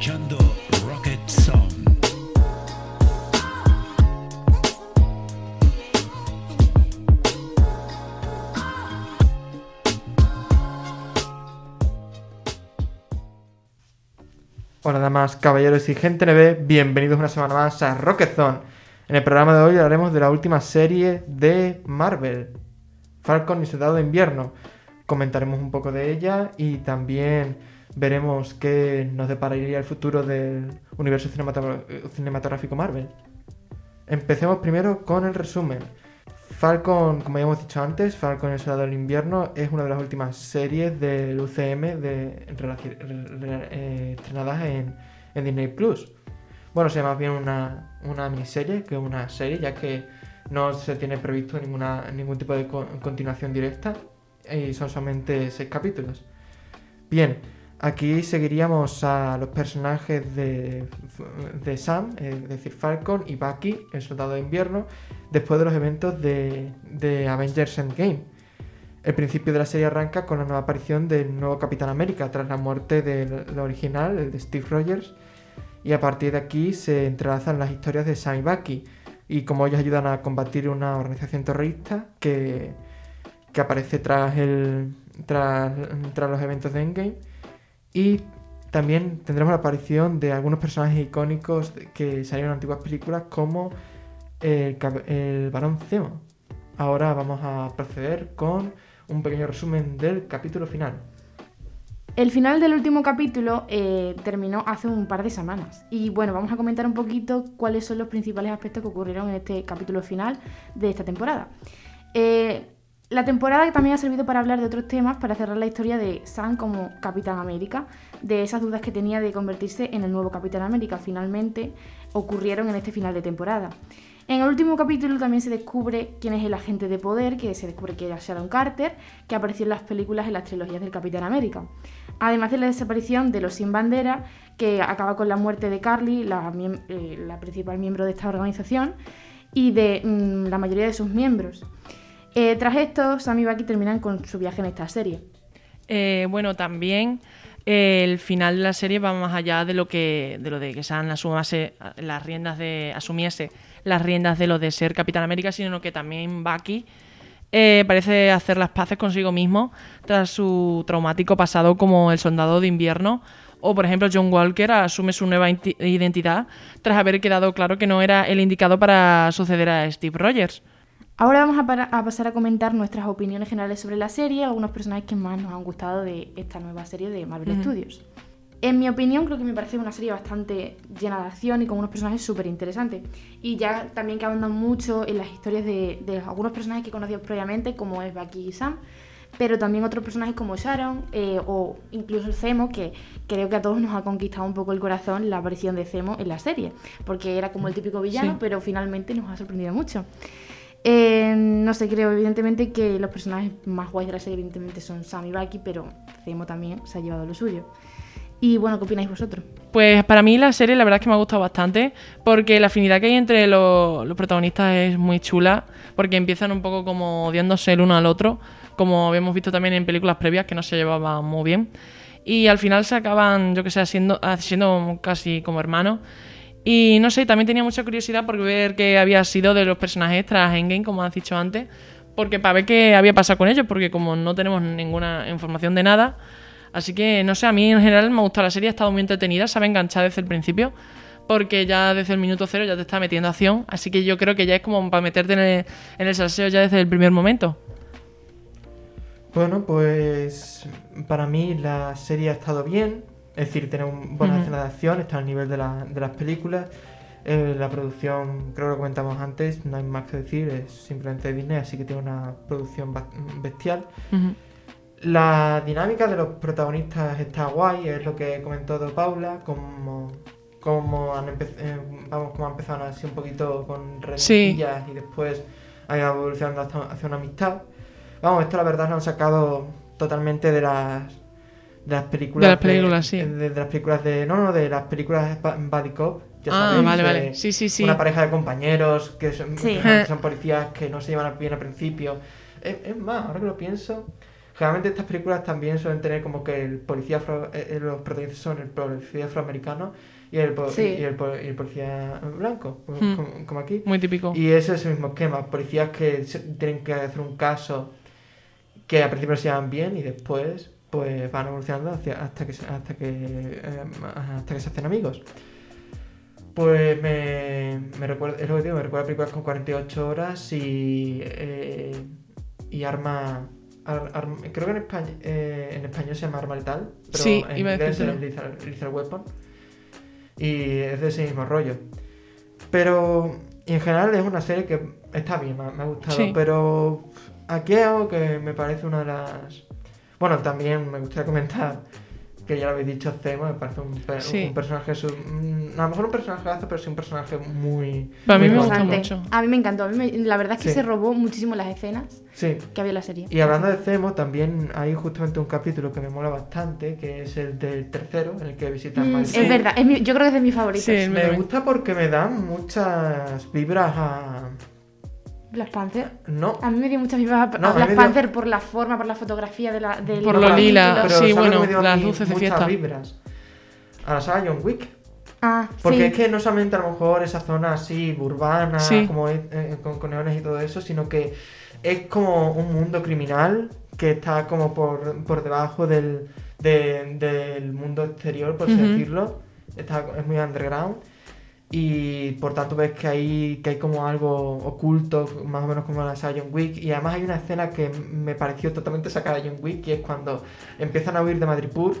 escuchando Rocket Song. Hola damas, caballeros y gente NB, bienvenidos una semana más a Rocket Zone. En el programa de hoy hablaremos de la última serie de Marvel, Falcon y Soldado de Invierno. Comentaremos un poco de ella y también veremos qué nos depararía el futuro del universo cinematográfico Marvel. Empecemos primero con el resumen. Falcon, como ya hemos dicho antes, Falcon el Soldado del Invierno es una de las últimas series del UCM de, eh, estrenadas en, Disney Plus. Bueno, se llama bien una, una miniserie que una serie, ya que no se tiene previsto ninguna, ningún tipo de co- continuación directa y son solamente seis capítulos. Bien, aquí seguiríamos a los personajes de, de Sam, eh, es decir, Falcon y Bucky, el soldado de invierno, después de los eventos de, de Avengers Endgame. El principio de la serie arranca con la nueva aparición del nuevo Capitán América tras la muerte del original, el de Steve Rogers, y a partir de aquí se entrelazan las historias de Sam y Bucky y cómo ellos ayudan a combatir una organización terrorista que, que aparece tras, el, tras, tras los eventos de Endgame y también tendremos la aparición de algunos personajes icónicos que salieron en antiguas películas como el, el varón Zemo. Ahora vamos a proceder con un pequeño resumen del capítulo final. El final del último capítulo eh, terminó hace un par de semanas. Y bueno, vamos a comentar un poquito cuáles son los principales aspectos que ocurrieron en este capítulo final de esta temporada. Eh, la temporada también ha servido para hablar de otros temas, para cerrar la historia de Sam como Capitán América, de esas dudas que tenía de convertirse en el nuevo Capitán América. Finalmente ocurrieron en este final de temporada. En el último capítulo también se descubre quién es el agente de poder, que se descubre que era Sharon Carter, que apareció en las películas en las trilogías del Capitán América. Además de la desaparición de los Sin Bandera, que acaba con la muerte de Carly, la, eh, principal miembro de esta organización, y de mm, la mayoría de sus miembros. Eh, tras esto, Sam y Bucky terminan con su viaje en esta serie. Eh, bueno, también eh, el final de la serie va más allá de lo que de lo de que Sam asumase las riendas de asumiese las riendas de lo de ser Capitán América, sino que también Bucky eh, parece hacer las paces consigo mismo tras su traumático pasado como el soldado de invierno. O, por ejemplo, John Walker asume su nueva identidad tras haber quedado claro que no era el indicado para suceder a Steve Rogers. Ahora vamos a, a pasar a comentar nuestras opiniones generales sobre la serie, algunos personajes que más nos han gustado de esta nueva serie de Marvel Ujú. Studios. En mi opinión, creo que me parece una serie bastante llena de acción y con unos personajes súper interesantes. Y ya también que ahondan mucho en las historias de, de algunos personajes que conocíamos previamente, como es Bucky y Sam, pero también otros personajes como Sharon eh, o incluso el Zemo, que creo que a todos nos ha conquistado un poco el corazón la aparición de Zemo en la serie, porque era como el típico villano, Sí. pero finalmente nos ha sorprendido mucho. Eh, no sé, creo evidentemente que los personajes más guays de la serie evidentemente son Sam y Bucky, pero Zemo también se ha llevado lo suyo. Y bueno, ¿qué opináis vosotros? Pues para mí la serie la verdad es que me ha gustado bastante porque la afinidad que hay entre los, protagonistas es muy chula porque empiezan un poco como odiándose el uno al otro, como habíamos visto también en películas previas que no se llevaban muy bien y al final se acaban, yo que sé, siendo, siendo casi como hermanos y no sé, también tenía mucha curiosidad por ver qué había sido de los personajes tras Endgame, como has dicho antes, porque para ver qué había pasado con ellos, porque como no tenemos ninguna información de nada, así que no sé, a mí en general me ha gustado la serie, ha estado muy entretenida, sabe enganchar desde el principio, porque ya desde el minuto cero ya te está metiendo acción, así que yo creo que ya es como para meterte en el, en el salseo ya desde el primer momento. Bueno, pues para mí la serie ha estado bien, es decir, tiene un buena Ujú. escena de acción, está al nivel de, la- de las películas. Eh, la producción, creo que lo comentamos antes, no hay más que decir, es simplemente Disney, así que tiene una producción bestial. La dinámica de los protagonistas está guay, es lo que comentó Paula, como, como han empe- eh, vamos, como han empezado así un poquito con Sí. rencillas y después han ido evolucionando hasta- hacia una amistad. Vamos, esto la verdad lo han sacado totalmente de las de las películas De las películas, sí. de, de las películas de no no de las películas Buddy Cop ya Ah, sabéis, vale, de vale. Sí, sí, sí. una pareja de compañeros que son, Sí. que son- que son policías que no se llevan bien al principio es, es más ahora que lo pienso Generalmente estas películas también suelen tener como que el policía afro- eh, eh, los protagonistas son el policía afroamericano y el, Sí. y el, po- y el policía blanco, como, Hmm. como- como aquí. Muy típico. Y ese es el mismo esquema, policías que se- tienen que hacer un caso que al principio se llevan bien y después pues van evolucionando hacia- hasta que se- hasta que eh, hasta que se hacen amigos. Pues me, me recuerda, es lo que digo, me recuerda películas con 48 horas y eh, y arma, ar- arma- creo que en español, en español se llama arma letal, pero Sí, en inglés decirlo. es lethal, weapon y es de ese mismo rollo. Pero y en general es una serie que está bien, me, ha- me ha gustado, Sí. pero aquí hay algo que me parece una de las... Bueno, también me gustaría comentar que ya lo habéis dicho, Zemo, me parece un, pe- Sí. un personaje, su- mm, a lo mejor un personaje, pero sí un personaje muy... Para mí muy me gusta mucho. A mí me encantó. A mí me- la verdad es que Sí. se robó muchísimo las escenas Sí, que había en la serie. y hablando de Zemo, también hay justamente un capítulo que me mola bastante, que es el del tercero, en el que visitan Mm, es verdad, es mi- yo creo que es de mis favoritos. Me gusta porque me dan muchas vibras a... Black Panther. No, A mí me dio muchas vibras a, No, a Black dio- Panther por la forma, por la fotografía de la, del Por lo pero- lila, pero sí, ¿sabes lo bueno, que me dio a las mí luces de muchas fiesta. vibras? A la saga John Wick. Ah, Porque sí. es que no solamente a lo mejor esa zona así urbana, Sí. como es, eh, con, con neones y todo eso, sino que es como un mundo criminal que está como por, por debajo del, de- del mundo exterior, por así Ujú. decirlo. Está, es muy underground. Y por tanto ves que hay, que hay como algo oculto, más o menos como la saga John Wick. Y además hay una escena que me pareció totalmente sacada de John Wick, que es cuando empiezan a huir de Madripoor.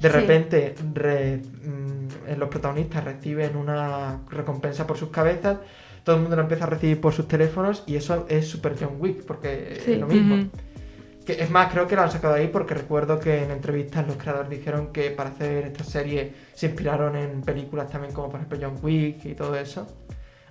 De Sí. repente re- mm, los protagonistas reciben una recompensa por sus cabezas, todo el mundo lo empieza a recibir por sus teléfonos y eso es super John Wick, porque Sí. es lo mismo. Que, es más, creo que lo han sacado ahí porque recuerdo que en entrevistas los creadores dijeron que para hacer esta serie se inspiraron en películas también como por ejemplo John Wick y todo eso.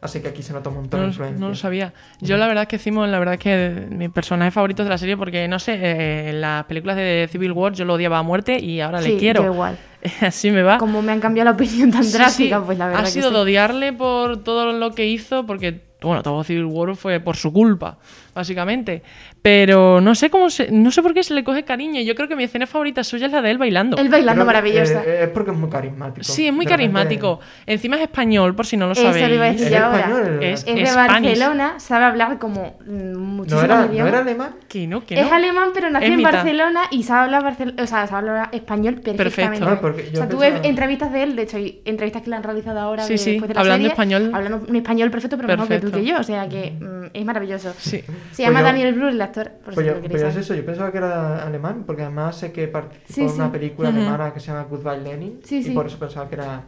Así que aquí se nota un montón No, de influencia. no lo sabía. Yo la verdad es que decimos, la verdad es que mi personaje favorito de la serie, porque no sé, eh, en las películas de Civil War yo lo odiaba a muerte y ahora Sí, le quiero. yo igual. Así me va. Como me han cambiado la opinión tan Sí, drástica, sí. pues la verdad Ha que sido sí. de odiarle por todo lo que hizo, porque, bueno, todo Civil War fue por su culpa, básicamente. Pero no sé cómo se, no sé por qué se le coge cariño. Yo creo que mi escena favorita suya es la de él bailando. Él bailando Creo que, maravillosa. eh, es porque es muy carismático. Sí, es muy De repente- carismático. Encima es español, por si no lo Eso le sabéis. iba a decir ¿Es yo español? Es- Es de Spanish. Barcelona, sabe hablar como mm, ¿No muchísimos era, ¿No era alemán? Que no, que no. Es alemán, pero nació en mitad. Barcelona y sabe hablar, barcel- o sea, sabe hablar español perfectamente. Perfecto. Ah, o sea, pensaba- ves entrevistas de él, de hecho hay entrevistas que le han realizado ahora Sí, de- sí, después de la hablando serie, español. Hablando un español perfecto, pero mejor que tú Perfecto. que yo, o sea que mm, es maravilloso. Sí. Se Pues llama yo- Daniel Brühl, actor, por Pues si yo, lo pues queréis es saber. eso, yo pensaba que era alemán, porque además sé que participó Sí, en sí. una película Ujú. alemana que se llama Goodbye Lenin, Sí, y sí. por eso pensaba que era,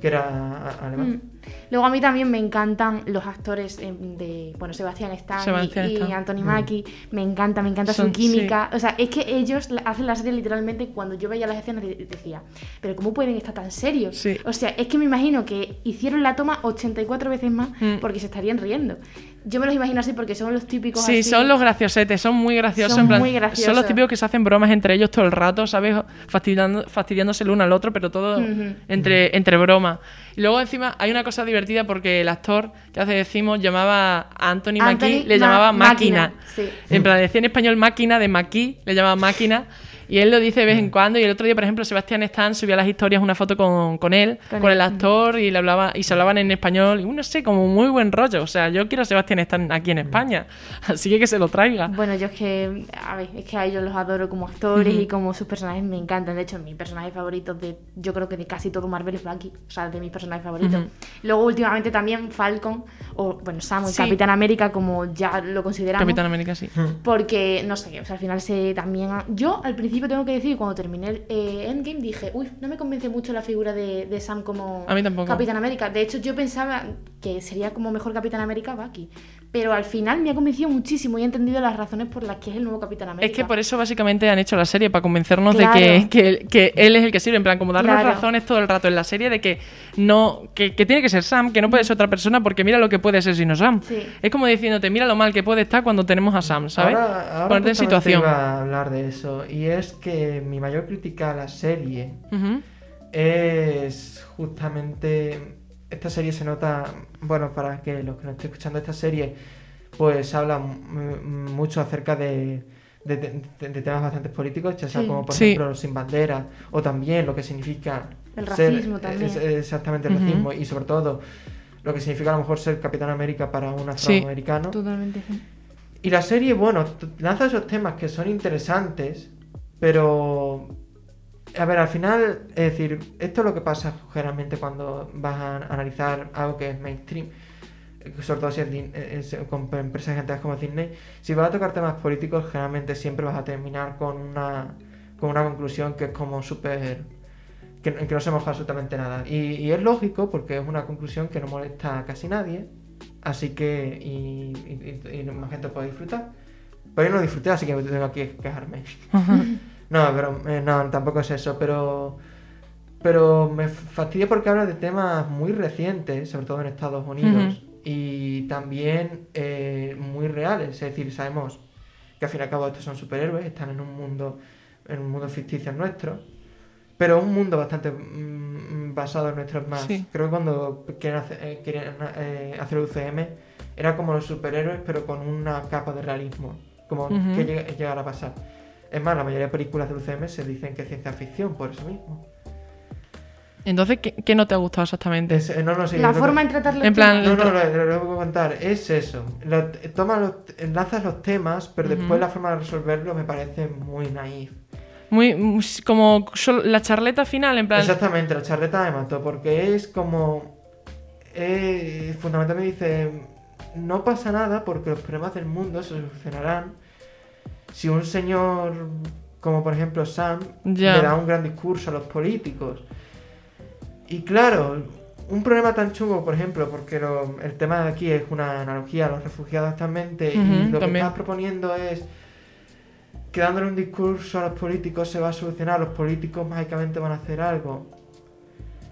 que era a- alemán. Mm. Luego a mí también me encantan los actores eh, de, bueno, Sebastián Stan y- Sebastián y, Stan. Anthony Mm. Mackie. Me encanta, me encanta Son- su química. O sea, es que ellos hacen la serie literalmente cuando yo veía las escenas de- decía, pero ¿cómo pueden estar tan serios? Sí. O sea, es que me imagino que hicieron la toma 84 veces más Mm. porque se estarían riendo. Yo me los imagino así porque son los típicos Sí, así. son los graciosetes, son muy graciosos. Son en plan, muy graciosos. Son los típicos que se hacen bromas entre ellos todo el rato, ¿sabes? Fastidiando, fastidiándose el uno al otro, pero todo Ujú. entre, entre bromas. Y luego encima hay una cosa divertida porque el actor que hace decimos llamaba a Anthony, Mackie, Anthony le Ma- llamaba máquina. Sí. En plan, decía en español máquina de Mackie, le llamaba máquina. Y él lo dice de vez en cuando. Y el otro día, por ejemplo, Sebastián Stan subía a las historias una foto con, con él, Con el actor, y le hablaba, y se hablaban en español. Y no sé, como muy buen rollo. O sea, yo quiero a Sebastián Stan aquí en España. Así que que se lo traiga. Bueno, yo es que, a ver, es que a ellos los adoro como actores y como sus personajes me encantan. De hecho, mi personaje favorito de, yo creo que de casi todo Marvel es Bucky, o sea, de mis personajes favoritos. Luego, últimamente también Falcon, o bueno, Sam, el Sí. Capitán América, como ya lo consideramos. Capitán América, sí. Porque, no sé, o sea, al final se también... Yo, al principio, tengo que decir, cuando terminé eh, Endgame, dije, uy, no me convence mucho la figura de, de Sam como A mí tampoco. Capitán América. De hecho, yo pensaba que sería como mejor Capitán América Bucky. Pero al final me ha convencido muchísimo y he entendido las razones por las que es el nuevo Capitán América. Es que por eso básicamente han hecho la serie, para convencernos Claro. de que, que- que él es el que sirve, en plan, como darnos Claro. razones todo el rato en la serie de que no, que, que tiene que ser Sam, que no puede ser otra persona, porque mira lo que puede ser si no Sam. Sí. Es como diciéndote, mira lo mal que puede estar cuando tenemos a Sam, ¿sabes? Ahora, ahora Ponerte en situación. iba a hablar de eso, y es que mi mayor crítica a la serie es justamente esta serie se nota bueno para que los que no estén escuchando esta serie pues habla m- mucho acerca de, de, de- de temas bastante políticos, ya sea Sí. como por Sí. ejemplo los sin bandera o también lo que significa El ser- racismo también. es- exactamente el racismo y sobre todo lo que significa a lo mejor ser Capitán América para un Sí. afroamericano. Totalmente. Y la serie, bueno, lanza esos temas que son interesantes, pero... A ver, al final, es decir, esto es lo que pasa generalmente cuando vas a analizar algo que es mainstream, sobre todo si es, eh, es con empresas gigantes como Disney. Si vas a tocar temas políticos, generalmente siempre vas a terminar con una, con una conclusión que es como súper... Que, no se moja absolutamente nada. Y, es lógico porque es una conclusión que no molesta a casi nadie. Así que, y, más gente puede disfrutar. Pero yo no disfruté, así que tengo aquí que quejarme. no, pero eh, no, tampoco es eso, pero pero me fastidia porque habla de temas muy recientes, sobre todo en Estados Unidos, y también eh, muy reales. Es decir, sabemos que al fin y al cabo estos son superhéroes, están en un mundo, en un mundo ficticio nuestro, pero un mundo bastante mm, basado en nuestros más. Sí. Creo que cuando querían hacer, eh, querían, eh, hacer UCM era como los superhéroes, pero con una capa de realismo, como Ujú. que llega, llegará a pasar. Es más, la mayoría de películas del UCM se dicen que es ciencia ficción, por eso mismo. Entonces, ¿qué, qué no te ha gustado exactamente? Es- eh, no, no, sí, La forma que- en tratar los En plan, temas. No, no, lo, lo- lo que voy a contar es eso. Lo- toma los, enlazas los temas, pero después la forma de resolverlo me parece muy naif. Muy, como la charleta final, en plan. Exactamente, la charleta me mató, porque es como... eh, fundamentalmente dice, no pasa nada porque los problemas del mundo se solucionarán si un señor como por ejemplo Sam Ya. le da un gran discurso a los políticos. Y claro, un problema tan chungo, por ejemplo, porque lo- el tema de aquí es una analogía a los refugiados actualmente, y lo que estás proponiendo es que dándole un discurso a los políticos se va a solucionar, los políticos mágicamente van a hacer algo.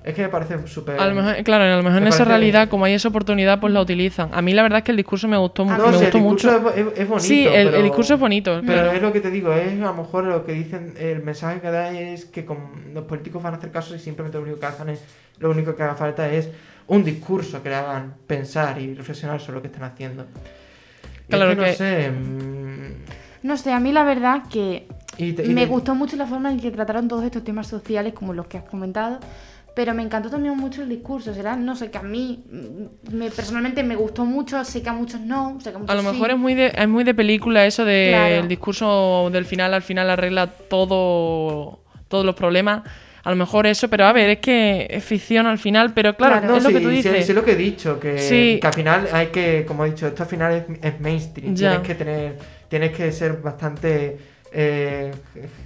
Es que me parece súper... Claro, a lo mejor en me esa realidad, como hay esa oportunidad, pues la utilizan. A mí la verdad es que el discurso me gustó, Ah, No, me sí, el gustó mucho. es, bo- es- es bonito, sí, el, pero- el discurso es bonito, Pero pero es lo que te digo, es a lo mejor lo que dicen, el mensaje que da es que con los políticos van a hacer caso y simplemente lo único que hacen es, lo único que haga falta es un discurso que le hagan pensar y reflexionar sobre lo que están haciendo. Claro es que, que- no sé. mm, No sé, a mí la verdad que y te- y me te- gustó mucho la forma en que trataron todos estos temas sociales, como los que has comentado, pero me encantó también mucho el discurso. Será, no sé, que a mí mm, me, personalmente me gustó mucho, sé que a muchos no, sé que a muchos a lo sí. mejor es muy de, es muy de película eso de Claro. el discurso del final al final arregla todo todos los problemas. A lo mejor eso, pero a ver, es que es ficción al final, pero claro, Claro. No, es lo sí, que tú sí, dices. sí, lo que he dicho, que, Sí. que al final hay que, como he dicho, esto al final es, es mainstream. Ya. Tienes que tener, tienes que ser bastante, eh,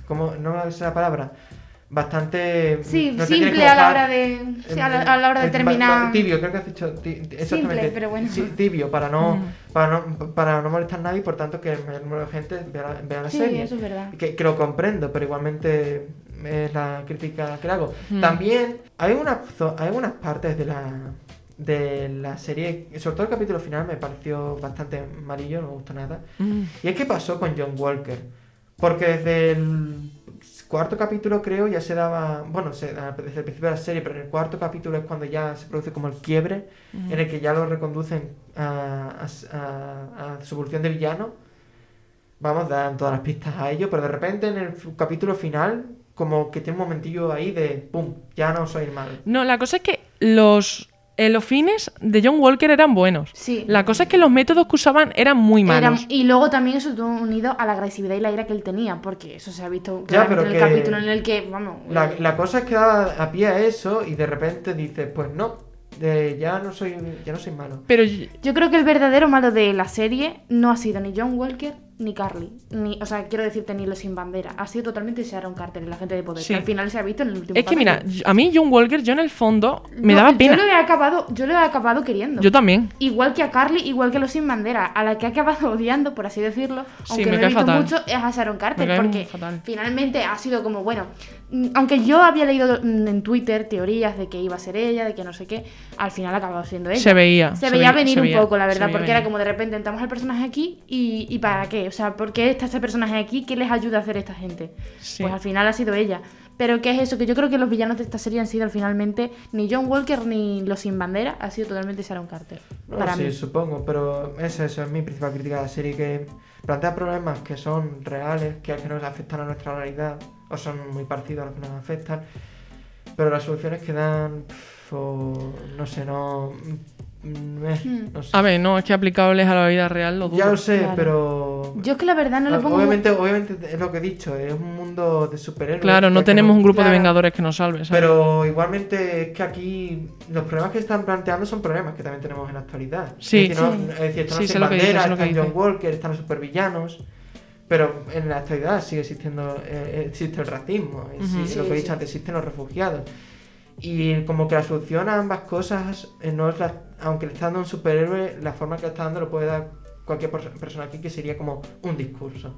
¿cómo? No es la palabra, bastante. Sí, no simple a la hora de, sí, a la, a la hora de terminar. Tibio, creo que has dicho. ti- exactamente. pero bueno. Sí, tibio, para no, Mm. para no, para no molestar a nadie y por tanto que el mayor número de gente vea, la- vea la Sí, serie. eso es verdad. Que, que lo comprendo, pero igualmente es la crítica que le hago. Mm. También hay unas, hay unas partes de la, de la serie, sobre todo el capítulo final me pareció bastante malillo, no me gustó nada. Mm. Y es que pasó con John Walker. Porque desde el cuarto capítulo creo ya se daba, bueno, se, desde el principio de la serie, pero en el cuarto capítulo es cuando ya se produce como el quiebre, en el que ya lo reconducen a, a- a- a su evolución de villano. Vamos, dan todas las pistas a ello, pero de repente en el capítulo final, como que tiene un momentillo ahí de, ¡pum!, ya no soy malo. No, la cosa es que los, eh, los fines de John Walker eran buenos. Sí. La cosa es que los métodos que usaban eran muy Era- malos. y luego también eso estuvo unido a la agresividad y la ira que él tenía, porque eso se ha visto Ya, pero en el que- capítulo en el que, vamos, La, eh, la cosa es que daba a pie a eso y de repente dices, pues no, ya no soy ya no soy malo. Pero yo creo que el verdadero malo de la serie no ha sido ni John Walker ni Carly, ni, o sea, quiero decirte ni los sin bandera, ha sido totalmente Sharon Carter, la gente de poder, Sí. que al final se ha visto en el último es que mira, a mí John Walker, yo en el fondo me No, daba pena. Yo lo he acabado, yo lo he acabado queriendo. Yo también. Igual que a Carly, igual que a los sin bandera, a la que he acabado odiando, por así decirlo, Sí, aunque me no he visto fatal. mucho, es a Sharon Carter, porque fatal. finalmente ha sido como, bueno, aunque yo había leído mm, en Twitter teorías de que iba a ser ella, de que no sé qué, al final ha acabado siendo ella. Se veía. Se veía veía- venir se un veía- poco, la verdad, porque era como de repente entramos al personaje aquí y, y ¿para qué? O sea, ¿por qué está este personaje aquí? ¿Qué les ayuda a hacer esta gente? Sí. Pues al final ha sido ella. Pero ¿qué es eso? Que yo creo que los villanos de esta serie han sido finalmente ni John Walker ni los sin bandera, ha sido totalmente Sharon Carter. No, para sí, mí. supongo, pero es eso, es mi principal crítica de la serie que plantea problemas que son reales, que, que nos afectan a nuestra realidad, o son muy parecidos a los que nos afectan, pero las soluciones que dan, o no sé, no... mm, eh, Hmm. no sé. A ver, no, es que aplicables a la vida real lo dudo. Ya lo sé, Claro. pero... Yo es que la verdad no lo pongo... Obviamente, obviamente es lo que he dicho, es un mundo de superhéroes. Claro, no tenemos un grupo de vengadores que nos salve, ¿sabes? Pero igualmente es que aquí los problemas que están planteando son problemas que también tenemos en la actualidad. Sí. es decir, no- Sí. es decir, están Sí, los sé sin lo que dices, bandera, sé lo que están John. Walker, están los supervillanos. Pero en la actualidad sigue existiendo eh, existe el racismo, sí, Ujú. Sí, lo que he dicho antes, existen los refugiados. Y como que la solución a ambas cosas, eh, no es la, aunque le está dando un superhéroe, la forma que le está dando lo puede dar cualquier perso- persona aquí, que sería como un discurso.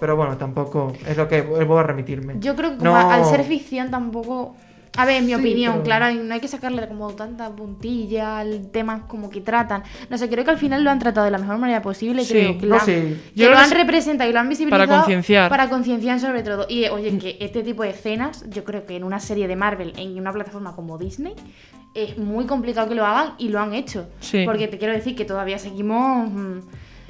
Pero bueno, tampoco es lo que vuelvo a remitirme. Yo creo que como No. al ser ficción tampoco... A ver, en mi Sí, opinión, pero- claro, no hay que sacarle como tanta puntilla al tema como que tratan. No sé, creo que al final lo han tratado de la mejor manera posible. Sí. Creo que, No, lo han, sí. que lo representado y lo han visibilizado. Para concienciar. Para concienciar sobre todo. Y oye, que este tipo de escenas, yo creo que en una serie de Marvel, en una plataforma como Disney, es muy complicado que lo hagan y lo han hecho. Sí. Porque te quiero decir que todavía seguimos mm,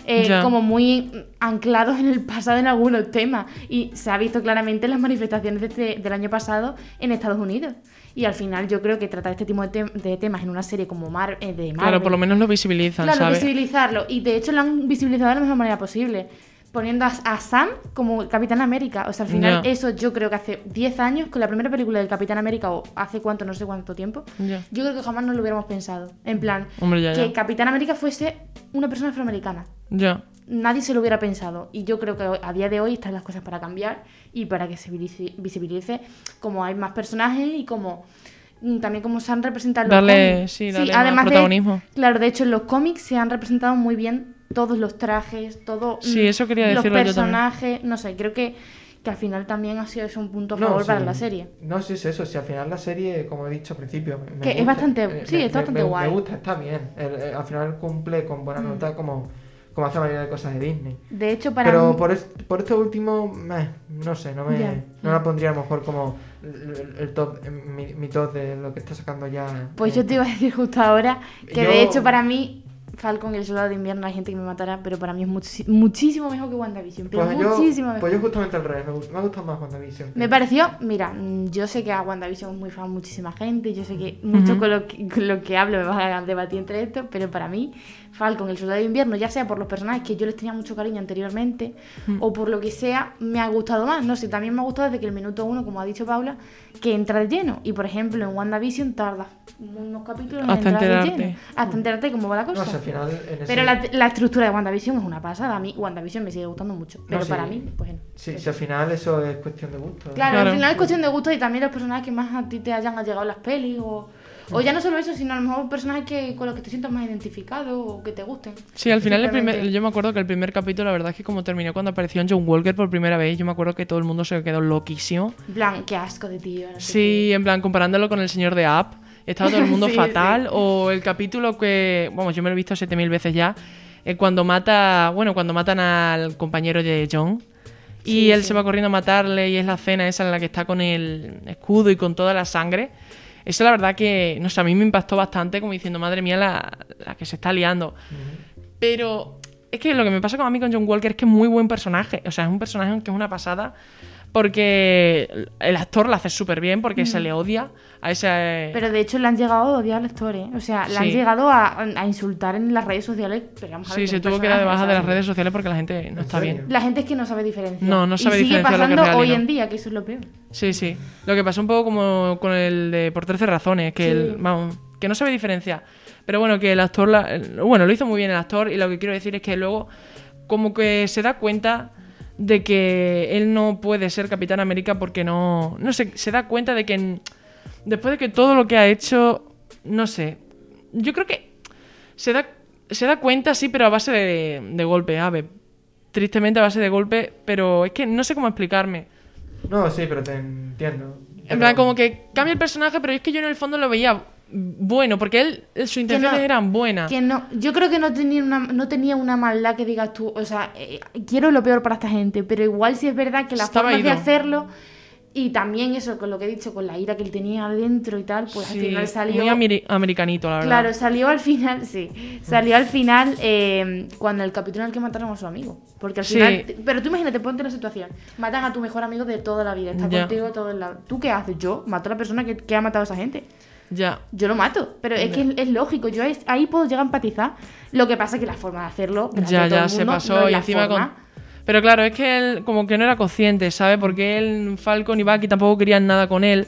eh, como muy anclados en el pasado en algunos temas. Y se ha visto claramente en las manifestaciones de este- del año pasado en Estados Unidos. Y al final yo creo que tratar este tipo de, de temas en una serie como Mar eh, de Marvel... Claro, por lo menos lo visibilizan, Claro, ¿sabes? visibilizarlo. Y de hecho lo han visibilizado de la mejor manera posible. Poniendo a, a Sam como Capitán América. O sea, al final Ya. eso yo creo que hace 10 años, con la primera película del Capitán América, o hace cuánto, no sé cuánto tiempo, Ya. yo creo que jamás nos lo hubiéramos pensado. En plan, Hombre, ya, que ya. Capitán América fuese una persona afroamericana. Ya. Nadie se lo hubiera pensado. Y yo creo que a día de hoy están las cosas para cambiar y para que se visi- visibilice como hay más personajes y como mm, también como se han representado en los sí, darle más de- protagonismo. claro, de hecho en los cómics se han representado muy bien todos los trajes, todo Sí, mm, eso quería los decirlo yo personajes, no sé, creo que, que al final también ha sido eso un punto a No, favor sí. para la serie. No, sí es eso. Si al final la serie, como he dicho al principio, me- me Que es gusta. bastante- Eh, sí, me- está me- bastante me- guay. Me gusta, está bien. El- el- al final cumple con buena Mm. nota como, como hace la mayoría de cosas de Disney. De hecho, para Pero mí- por, es- por este último, meh, no sé, no, me, no la pondría a lo mejor como el, el top, mi, mi top de lo que está sacando ya. Pues eh, yo te iba a decir justo ahora que Yo- de hecho para mí Falcon y el Soldado de Invierno hay gente que me matará, pero para mí es muchi- muchísimo mejor que WandaVision. Pero Pues yo, muchísimo mejor. pues yo justamente al revés, me, ha gustado más WandaVision. Me pareció, mira, mm, yo sé que a WandaVision es muy fan muchísima gente, yo sé que mucho con, lo que, con lo que hablo me van a debatir entre esto, pero para mí, Falcon, el Soldado de Invierno, ya sea por los personajes que yo les tenía mucho cariño anteriormente, o por lo que sea, me ha gustado más. No sé, también me ha gustado desde que el minuto uno, como ha dicho Paula, que entra de lleno. Y por ejemplo, en WandaVision tarda unos capítulos en Hasta entrar de enterarte. lleno. Hasta enterarte cómo va la cosa. No, si al final en ese- Pero la, la estructura de WandaVision es una pasada. A mí WandaVision me sigue gustando mucho. Pero sí. para mí, pues no. Sí, si al final eso es cuestión de gusto. ¿eh? Claro, Claro. al final es cuestión de gusto y también los personajes que más a ti te hayan llegado en las pelis o, o ya no solo eso, sino a lo mejor personajes que, con los que te sientas más identificado o que te gusten. Sí, al final el primer, yo me acuerdo que el primer capítulo, la verdad es que como terminó cuando apareció John Walker por primera vez, yo me acuerdo que todo el mundo se quedó loquísimo. Plan, qué asco de tío. no sé Sí, en plan, comparándolo con el señor de App, estaba todo el mundo Sí, fatal. sí. O el capítulo que, vamos, yo me lo he visto 7000 veces ya, eh, cuando mata, bueno, cuando matan al compañero de John. Y Sí, él se va corriendo a matarle y es la escena esa en la que está con el escudo y con toda la sangre. Eso la verdad que, no sé, a mí me impactó bastante como diciendo, madre mía, la, la que se está liando. Pero es que lo que me pasa con a mí con John Walker es que es muy buen personaje. O sea, es un personaje que es una pasada. Porque el actor lo hace súper bien, porque se le odia a ese. Pero de hecho le han llegado a odiar al actor, ¿eh? O sea, le han llegado a, a insultar en las redes sociales. Pero vamos a ver, sí, se tuvo que dar de baja de las redes sociales porque la gente no ¿En está bien. La gente es que no sabe diferenciar. No, no sabe y sigue diferenciar lo que es pasando real y hoy no. en día, que eso es lo peor. Sí, sí. Lo que pasó un poco como con el de Por 13 razones, que, Sí. el- vamos, que no sabe diferenciar. Pero bueno, que el actor, la- bueno, lo hizo muy bien el actor y lo que quiero decir es que luego como que se da cuenta de que él no puede ser Capitán América porque no, no sé, se da cuenta de que en- después de que todo lo que ha hecho, no sé, yo creo que se da, se da cuenta, sí, pero a base de, de golpe, a ver, tristemente a base de golpe, pero es que no sé cómo explicarme. No, sí, pero te entiendo. En plan, como que cambia el personaje, pero es que yo en el fondo lo veía bueno, porque él, sus intenciones no- eran buenas. Que no, yo creo que no tenía una, no tenía una maldad que digas tú, o sea, eh, quiero lo peor para esta gente, pero igual sí es verdad que la Estaba forma de hacerlo Y también eso, con lo que he dicho, con la ira que él tenía adentro y tal, pues al final salió... Muy ameri- americanito, la verdad. Claro, salió al final, sí. Salió al final eh, cuando el capítulo en el que mataron a su amigo. Porque al Sí. final. Pero tú imagínate, ponte en la situación. Matan a tu mejor amigo de toda la vida. Está Ya. contigo todo el lado. ¿Tú qué haces? Yo mato a la persona que, que ha matado a esa gente. Ya. Yo lo mato. Pero es que es, es lógico. Yo es- ahí puedo llegar a empatizar. Lo que pasa es que la forma de hacerlo. Ya, todo ya, se pasó no y encima forma. con... Pero claro, es que él como que no era consciente, ¿sabes? Porque él, Falcon y Bucky tampoco querían nada con él,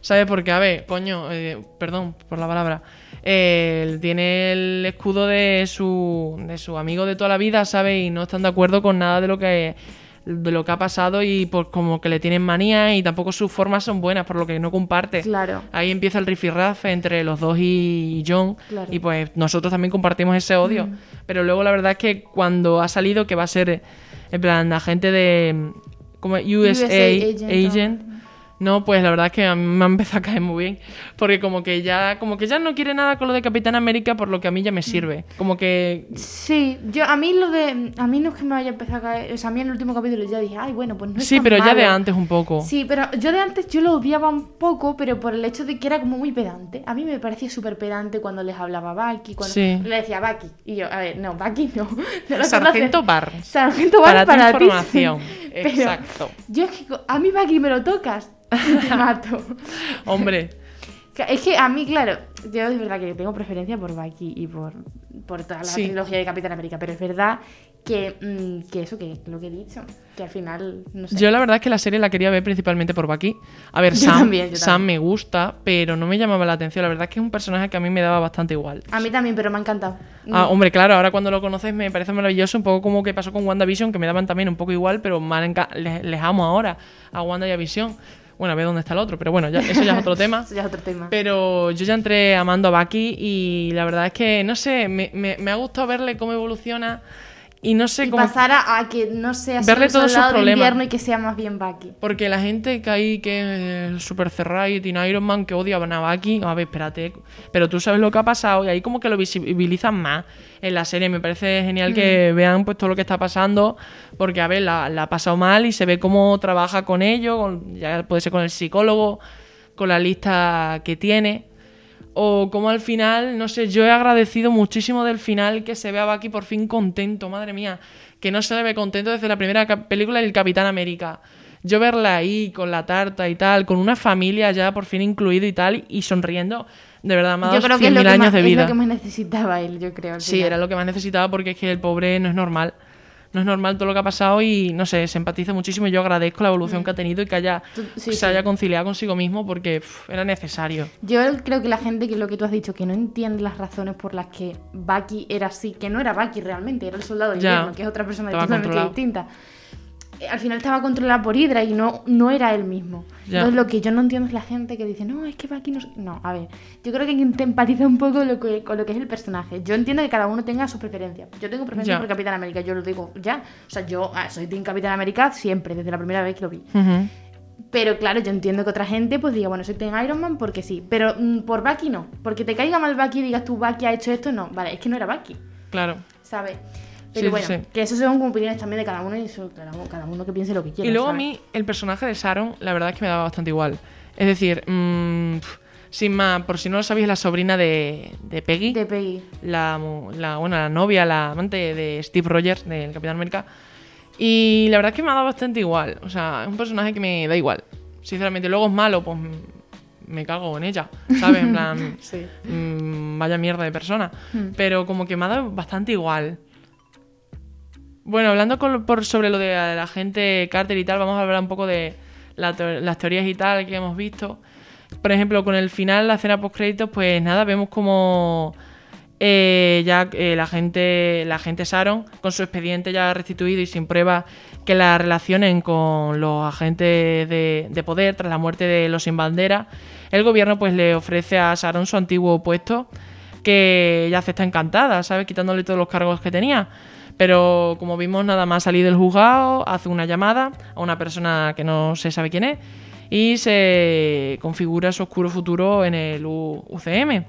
¿sabes? Porque, a ver, coño, eh, perdón por la palabra, eh, él tiene el escudo de su, de su amigo de toda la vida, ¿sabes? Y no están de acuerdo con nada de lo que de lo que ha pasado y pues como que le tienen manía y tampoco sus formas son buenas, por lo que no comparte. Claro. Ahí empieza el rifirrafe entre los dos y John. Claro. Y pues nosotros también compartimos ese odio. Pero luego la verdad es que cuando ha salido que va a ser en plan agente de como USA, USA agent, agent, no, pues la verdad es que a mí me ha empezado a caer muy bien. Porque como que ya, como que ya no quiere nada con lo de Capitán América, por lo que a mí ya me sirve. Como que Sí, yo a mí lo de. A mí no es que me vaya a empezar a caer. O sea, a mí en el último capítulo ya dije, ay, bueno, pues no es sí, tan pero ya de malo". antes un poco. Sí, pero yo de antes yo lo odiaba un poco, pero por el hecho de que era como muy pedante. A mí me parecía súper pedante cuando les hablaba Bucky, cuando Sí. le decía Bucky. Y yo, a ver, no, Bucky no. no lo Sargento conoces. Barnes. Sargento Para tu para, ti. información. Pero Exacto. Yo es que co- a mí Bucky me lo tocas te mato. Hombre, Es que a mí, claro, yo es verdad que tengo preferencia por Bucky y por, por toda la Sí. trilogía de Capitán América, pero es verdad que, mm, que eso, que lo que he dicho, que al final, no sé. Yo la verdad es que la serie la quería ver principalmente por Bucky. A ver, Yo Sam, también, Sam me gusta, pero no me llamaba la atención. La verdad es que es un personaje que a mí me daba bastante igual. A mí también, pero me ha encantado. Ah, hombre, claro, ahora cuando lo conoces me parece maravilloso, un poco como que pasó con WandaVision, que me daban también un poco igual, pero les, les amo ahora a Wanda y a Vision. Bueno, a ver dónde está el otro, pero bueno, ya, eso ya es otro tema. Eso ya es otro tema. Pero yo ya entré amando a Bucky y la verdad es que, no sé, me, me- me ha gustado verle cómo evoluciona y no sé y cómo... pasar a, a que no sea Verle todos sus problemas. invierno y que sea más bien Bucky. Porque la gente que hay que es super cerrada y tiene Iron Man que odia a Bucky, a ver, espérate, pero tú sabes lo que ha pasado y ahí como que lo visibilizan más en la serie. Me parece genial Mm. que vean pues todo lo que está pasando, porque a ver, la, la ha pasado mal y se ve cómo trabaja con ello, con- ya puede ser con el psicólogo, con la lista que tiene. O como al final, no sé, yo he agradecido muchísimo del final que se ve a Bucky por fin contento, madre mía, que no se le ve contento desde la primera película del Capitán América. Yo verla ahí con la tarta y tal, con una familia ya por fin incluido y tal, y sonriendo, de verdad, me ha Yo dado creo que es lo 100.000 que, años más, de es vida. lo que más necesitaba él, yo creo. Sí, final. era lo que más necesitaba porque es que el pobre no es normal. No es normal todo lo que ha pasado y no sé, se empatiza muchísimo y yo agradezco la evolución que ha tenido y que haya, sí, se sí. haya conciliado consigo mismo porque era necesario. Yo creo que la gente, que lo que tú has dicho, que no entiende las razones por las que Bucky era así, que no era Bucky realmente, era el soldado de invierno, que es otra persona totalmente distinta. Al final estaba controlada por Hydra y no, no era él mismo. Ya. Entonces lo que yo no entiendo es la gente que dice, no, es que Bucky no... No, a ver, yo creo que hay que empatizar un poco lo que- con lo que es el personaje. Yo entiendo que cada uno tenga sus preferencias. Yo tengo preferencias Ya. por Capitán América, yo lo digo ya. O sea, yo ah, soy Team Capitán América siempre, desde la primera vez que lo vi. Pero claro, yo entiendo que otra gente pues diga, bueno, soy Team Iron Man porque sí. Pero mm, por Bucky no. Porque te caiga mal Bucky y digas tú, Bucky ha hecho esto, no. Vale, es que no era Bucky, Claro. ¿sabes? Pero Sí, bueno, sí. que eso son opiniones también de cada uno y eso, cada, uno, cada uno que piense lo que quiera. Y luego a ¿sabes? mí, el personaje de Sharon, la verdad es que me daba bastante igual. Es decir, mm, pf, sin más, por si no lo sabéis, la sobrina de, de Peggy, De Peggy. la, la, bueno, la novia, la amante de Steve Rogers, del Capitán América. Y la verdad es que me ha dado bastante igual. O sea, es un personaje que me da igual. Sinceramente, luego es malo, pues mm, me cago en ella, ¿sabes? En plan, Sí. mm, vaya mierda de persona. Hmm. Pero como que me ha dado bastante igual. Bueno, hablando con- por, sobre lo de la gente Carter y tal, vamos a hablar un poco de las teorías y tal que hemos visto. Por ejemplo, con el final, la escena post créditos, pues nada, vemos como eh, ya eh, la gente la gente Sharon, con su expediente ya restituido y sin pruebas que la relacionen con los agentes de, de poder tras la muerte de los sin bandera, el gobierno pues le ofrece a Sharon su antiguo puesto que ella acepta encantada, ¿sabes? Quitándole todos los cargos que tenía. Pero como vimos, nada más salir del juzgado, hace una llamada a una persona que no se sabe quién es y se configura su oscuro futuro en el UCM,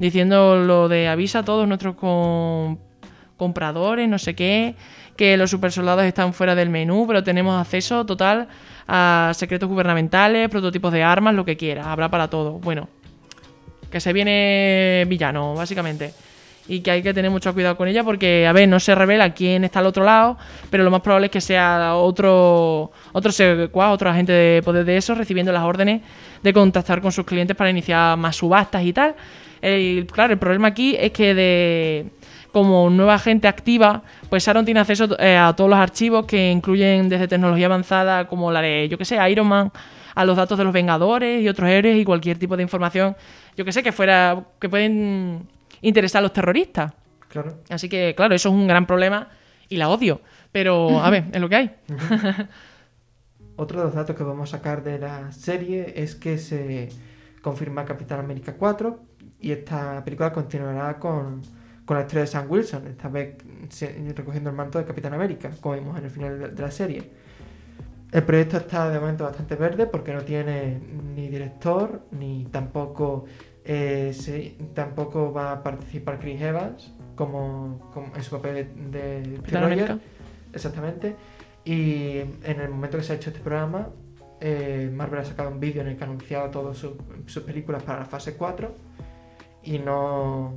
diciendo lo de avisa a todos nuestros com- compradores, no sé qué, que los supersoldados están fuera del menú, pero tenemos acceso total a secretos gubernamentales, prototipos de armas, lo que quiera, habrá para todo. Bueno, que se viene villano, básicamente. Y que hay que tener mucho cuidado con ella porque, a ver, no se revela quién está al otro lado, pero lo más probable es que sea otro, otro secuaz, otro agente de poder de eso, recibiendo las órdenes de contactar con sus clientes para iniciar más subastas y tal. El- claro, el problema aquí es que de como nueva agente activa, pues Sharon tiene acceso eh, a todos los archivos que incluyen desde tecnología avanzada como la de, yo que sé, Iron Man, a los datos de los Vengadores y otros héroes y cualquier tipo de información, yo que sé, que fuera que pueden interesar a los terroristas. Claro. Así que, claro, eso es un gran problema y la odio. Pero, a ver, es lo que hay. Otro de los datos que vamos a sacar de la serie es que se confirma Capitán América 4 y esta película continuará con, con la historia de Sam Wilson, esta vez recogiendo el manto de Capitán América, como vimos en el final de, de la serie. El proyecto está de momento bastante verde porque no tiene ni director ni tampoco eh, se- tampoco va a participar Chris Evans como, como en su papel de, de Capitán Roger. América. Exactamente. Y en el momento que se ha hecho este programa, eh, Marvel ha sacado un vídeo en el que ha anunciado todas sus, sus películas para la fase 4 y no,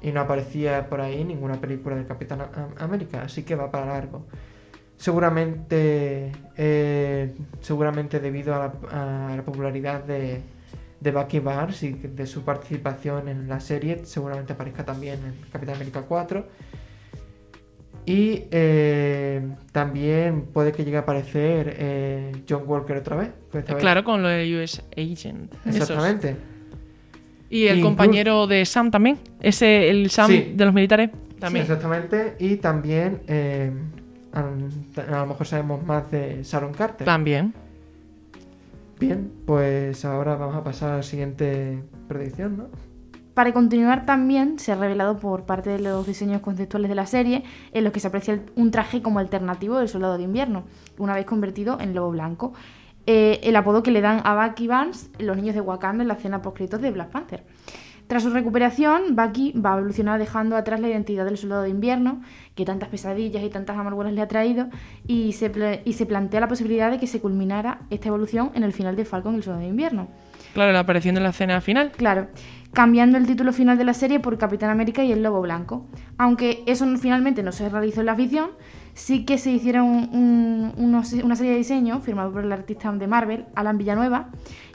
y no aparecía por ahí ninguna película de Capitán Am- América, así que va para largo. Seguramente, eh, seguramente debido a la, a la popularidad de, de Bucky Barnes y de su participación en la serie, seguramente aparezca también en Capitán América 4. Y eh, también puede que llegue a aparecer eh, John Walker otra vez. esta vez- Claro, con lo de US Agent. esos. Exactamente. Y el compañero de Sam también. Ese, el Sam Sí. de los militares. Sí, También. exactamente. Y también eh, a, a lo mejor sabemos más de Sharon Carter. También. Bien, pues ahora vamos a pasar a la siguiente predicción, ¿no? Para continuar también se ha revelado por parte de los diseños conceptuales de la serie en los que se aprecia un traje como alternativo del soldado de invierno, una vez convertido en lobo blanco. Eh, el apodo que le dan a Bucky Barnes los niños de Wakanda en la escena post de Black Panther. Tras su recuperación, Bucky va a evolucionar dejando atrás la identidad del soldado de invierno, que tantas pesadillas y tantas amarguras le ha traído, y se, pla- y se plantea la posibilidad de que se culminara esta evolución en el final de Falcon y el soldado de invierno. Claro, la aparición de la escena final. Claro, cambiando el título final de la serie por Capitán América y el Lobo Blanco. Aunque eso finalmente no se realizó en la ficción, sí que se hicieron un- unos- una serie de diseños firmados por el artista de Marvel, Alan Villanueva,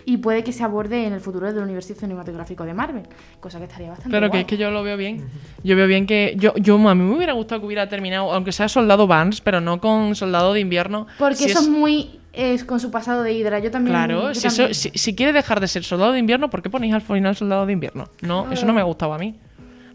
y puede que se aborde en el futuro del universo cinematográfico de Marvel, cosa que estaría bastante Claro, que guay. es que yo lo veo bien. Yo veo bien que. Yo, yo a mí me hubiera gustado que hubiera terminado, aunque sea Soldado Barnes, pero no con Soldado de Invierno. Porque Si eso es- muy... es con su pasado de Hydra, yo también... Claro, yo si, eso- si, si quiere dejar de ser Soldado de Invierno, ¿por qué ponéis al final Soldado de Invierno? No, eso no me gustaba a mí.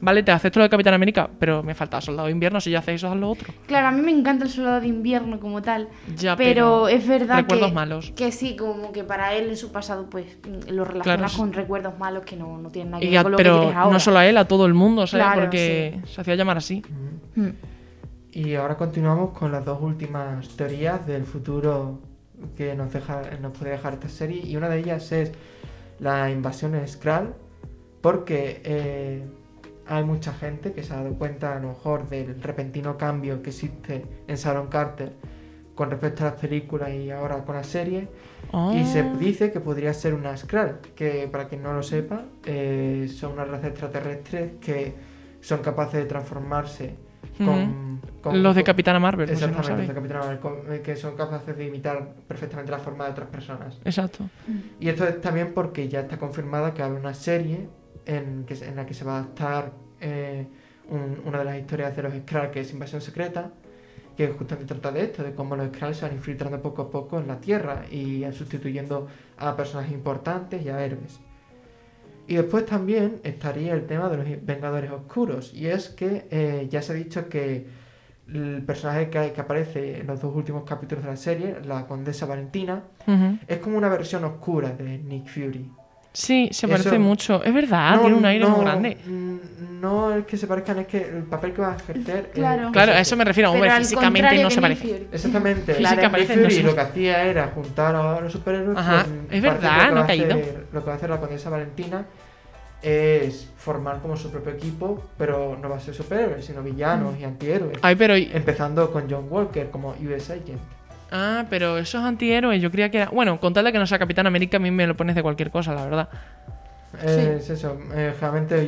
Vale, te acepto lo de Capitán América, pero me falta Soldado de Invierno. Si ya hacéis eso, haz lo otro. Claro, a mí me encanta el soldado de invierno como tal. Ya, pero, pero es verdad recuerdos que, malos. que sí, como que para él en su pasado, pues lo relaciona Claro, sí. con recuerdos malos que no, no tienen nada que Y ver con lo que pero tienes ahora. no solo a él, a todo el mundo, ¿sabes? Claro, Porque se hacía llamar así. Mm. Y ahora continuamos con las dos últimas teorías del futuro que nos, deja, nos puede dejar esta serie. Y una de ellas es la invasión Skrull, porque eh, hay mucha gente que se ha dado cuenta a lo mejor del repentino cambio que existe en Sharon Carter con respecto a las películas y ahora con la serie. Y se Ah. dice que podría ser una Skrull, que para quien no lo sepa, eh, son una raza extraterrestre que son capaces de transformarse con, con- Los de Capitana Marvel, no Exactamente, sabéis. los de Capitana Marvel, con- eh, que son capaces de imitar perfectamente la forma de otras personas. Exacto. Y esto es también porque ya está confirmada que habrá una serie en, que, se- en la que se va a adaptar eh, un- una de las historias de los Skrull, que es Invasión Secreta, que justamente trata de esto, de cómo los Skrull se van infiltrando poco a poco en la Tierra y sustituyendo a personajes importantes y a héroes. Y después también estaría el tema de los Vengadores Oscuros, y es que eh, ya se ha dicho que el personaje que, que aparece en los dos últimos capítulos de la serie, la Condesa Valentina, es como una versión oscura de Nick Fury. Sí, se Eso- parece mucho. Es verdad, No, tiene un aire no, muy grande. mm, No es que se parezcan, es que el papel que va a ejercer. es- Claro. Claro, a eso me refiero. Pero Hombre, físicamente no se parece. Exactamente. Físicamente no se- lo que hacía era juntar a los superhéroes Ajá, con es verdad, lo que no va he a caído. hacer- Lo que va a hacer la condesa Valentina es formar como su propio equipo, pero no va a ser superhéroes, sino villanos y antihéroes. Ay, pero. Empezando con John Walker como US Agent. Ah, pero esos antihéroes, yo creía que era. Bueno, con tal de que no sea Capitán América, a mí me lo pones de cualquier cosa, la verdad. Eh, Es eso, eh, realmente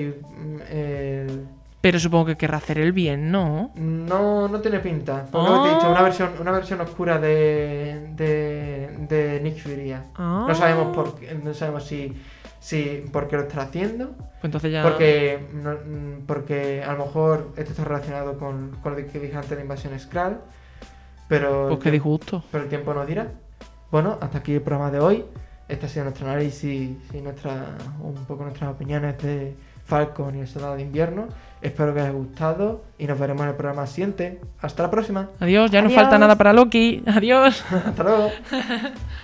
el- Pero supongo que querrá hacer el bien, ¿no? no, no tiene pinta. Por lo que te he dicho, Ah. una versión, una versión oscura de, de, de Nick Fury. Ah. No sabemos por qué, no sabemos si, si por qué lo está haciendo. Pues entonces ya. Porque, no- mm, porque a lo mejor esto está relacionado con, con lo que dije antes de la invasión Skrull. Pero, Pues qué disgusto. pero el tiempo nos dirá. Bueno, hasta aquí el programa de hoy. Este ha sido nuestro análisis y nuestra, un poco nuestras opiniones de Falcon y el Soldado de Invierno. Espero que os haya gustado y nos veremos en el programa siguiente. Hasta la próxima. Adiós, ya no falta nada para Loki. Adiós. Hasta luego.